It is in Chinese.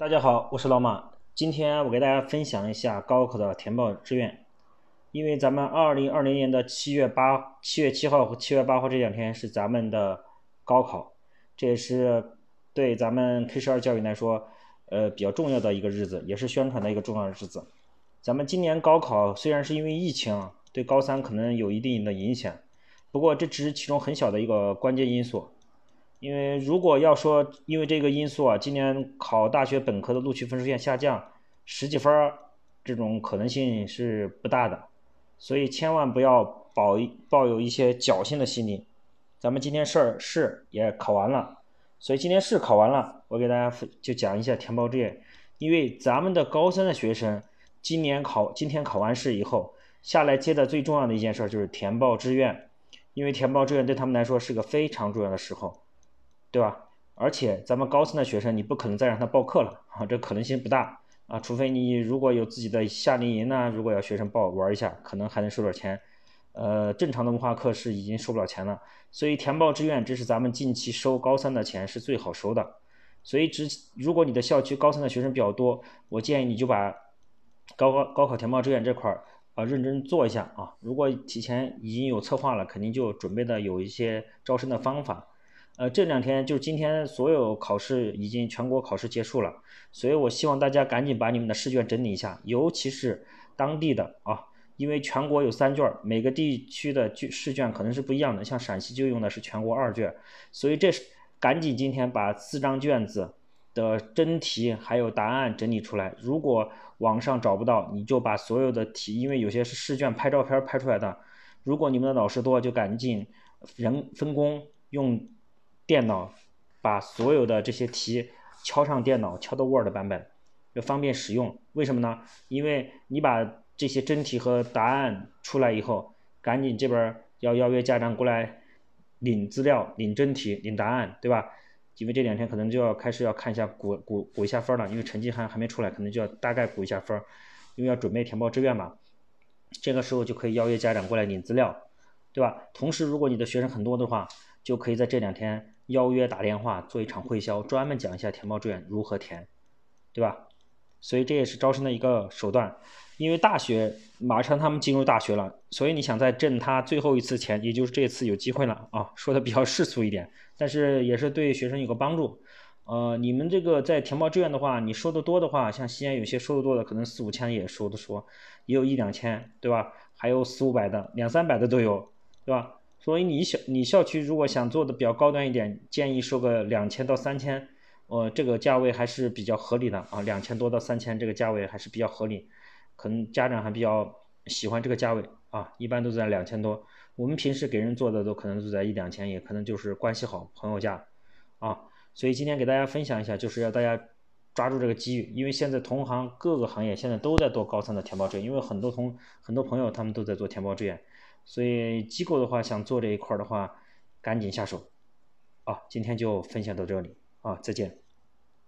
大家好，我是老马。今天我给大家分享一下高考的填报志愿。因为咱们二零二零年的七月八、七月七号和七月八号这两天是咱们的高考，这也是对咱们 K 十二教育来说，呃，比较重要的一个日子，也是宣传的一个重要的日子。咱们今年高考虽然是因为疫情对高三可能有一定的影响，不过这只是其中很小的一个关键因素。因为如果要说因为这个因素啊，今年考大学本科的录取分数线下降十几分儿，这种可能性是不大的，所以千万不要抱抱有一些侥幸的心理。咱们今天试试也考完了，所以今天试考完了，我给大家就讲一下填报志愿。因为咱们的高三的学生今年考今天考完试以后，下来接的最重要的一件事就是填报志愿，因为填报志愿对他们来说是个非常重要的时候。对吧？而且咱们高三的学生，你不可能再让他报课了啊，这可能性不大啊。除非你如果有自己的夏令营呢，如果要学生报玩一下，可能还能收点钱。呃，正常的文化课是已经收不了钱了。所以填报志愿，这是咱们近期收高三的钱是最好收的。所以只如果你的校区高三的学生比较多，我建议你就把高高高考填报志愿这块儿啊认真做一下啊。如果提前已经有策划了，肯定就准备的有一些招生的方法。呃，这两天就是今天，所有考试已经全国考试结束了，所以我希望大家赶紧把你们的试卷整理一下，尤其是当地的啊，因为全国有三卷，每个地区的卷试卷可能是不一样的，像陕西就用的是全国二卷，所以这是赶紧今天把四张卷子的真题还有答案整理出来。如果网上找不到，你就把所有的题，因为有些是试卷拍照片拍出来的，如果你们的老师多，就赶紧人分工用。电脑把所有的这些题敲上电脑，敲到 Word 版本，就方便使用。为什么呢？因为你把这些真题和答案出来以后，赶紧这边要邀约家长过来领资料、领真题、领答案，对吧？因为这两天可能就要开始要看一下估估估一下分了，因为成绩还还没出来，可能就要大概估一下分，因为要准备填报志愿嘛。这个时候就可以邀约家长过来领资料，对吧？同时，如果你的学生很多的话，就可以在这两天。邀约打电话做一场会销，专门讲一下填报志愿如何填，对吧？所以这也是招生的一个手段。因为大学马上他们进入大学了，所以你想再挣他最后一次钱，也就是这次有机会了啊。说的比较世俗一点，但是也是对学生有个帮助。呃，你们这个在填报志愿的话，你收的多的话，像西安有些收的多的，可能四五千也收的说，也有一两千，对吧？还有四五百的，两三百的都有，对吧？所以你小你校区如果想做的比较高端一点，建议收个两千到三千，呃，这个价位还是比较合理的啊，两千多到三千这个价位还是比较合理，可能家长还比较喜欢这个价位啊，一般都在两千多。我们平时给人做的都可能都在一两千，也可能就是关系好朋友家啊。所以今天给大家分享一下，就是要大家抓住这个机遇，因为现在同行各个行业现在都在做高三的填报志愿，因为很多同很多朋友他们都在做填报志愿。所以机构的话，想做这一块的话，赶紧下手，啊，今天就分享到这里，啊，再见。